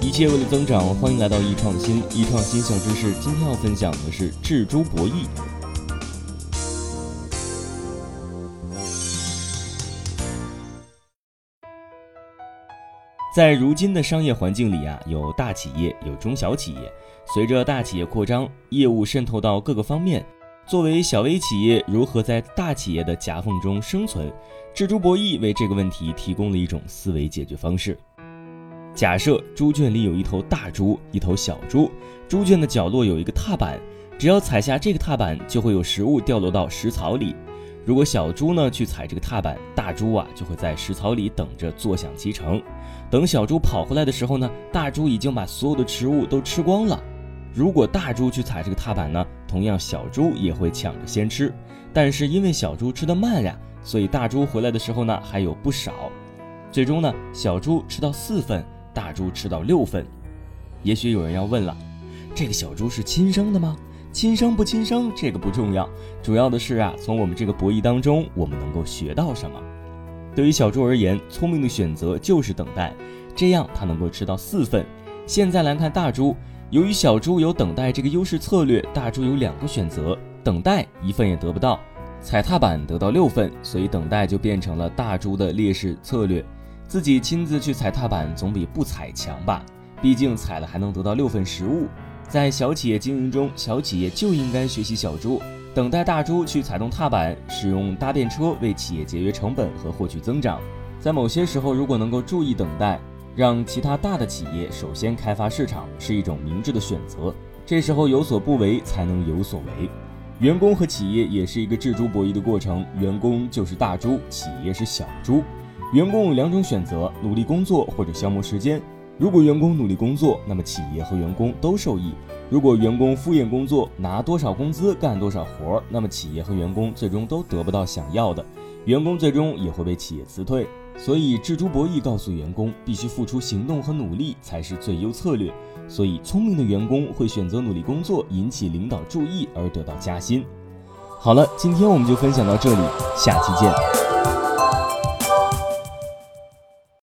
一切为了增长，欢迎来到易创新。易创新小知识，今天要分享的是智珠博弈。在如今的商业环境里啊，有大企业，有中小企业。随着大企业扩张，业务渗透到各个方面，作为小微企业，如何在大企业的夹缝中生存？智珠博弈为这个问题提供了一种思维解决方式。假设猪圈里有一头大猪，一头小猪，猪圈的角落有一个踏板，只要踩下这个踏板，就会有食物掉落到食槽里。如果小猪呢去踩这个踏板，大猪啊就会在食槽里等着坐享其成。等小猪跑回来的时候呢，大猪已经把所有的食物都吃光了。如果大猪去踩这个踏板呢，同样小猪也会抢着先吃。但是因为小猪吃得慢呀，所以大猪回来的时候呢还有不少。最终呢，小猪吃到四份，大猪吃到六份。也许有人要问了，这个小猪是亲生的吗？亲生不亲生这个不重要，主要的是啊，从我们这个博弈当中，我们能够学到什么？对于小猪而言，聪明的选择就是等待，这样它能够吃到四份。现在来看大猪，由于小猪有等待这个优势策略，大猪有两个选择：等待一份也得不到，踩踏板得到六份，所以等待就变成了大猪的劣势策略。自己亲自去踩踏板总比不踩强吧？毕竟踩了还能得到六份食物。在小企业经营中，小企业就应该学习小猪，等待大猪去踩动踏板，使用搭便车为企业节约成本和获取增长。在某些时候，如果能够注意等待，让其他大的企业首先开发市场，是一种明智的选择。这时候有所不为，才能有所为。员工和企业也是一个智猪博弈的过程，员工就是大猪，企业是小猪。员工有两种选择：努力工作或者消磨时间。如果员工努力工作，那么企业和员工都受益；如果员工敷衍工作，拿多少工资干多少活儿，那么企业和员工最终都得不到想要的，员工最终也会被企业辞退。所以，智猪博弈告诉员工，必须付出行动和努力才是最优策略。所以，聪明的员工会选择努力工作，引起领导注意而得到加薪。好了，今天我们就分享到这里，下期见。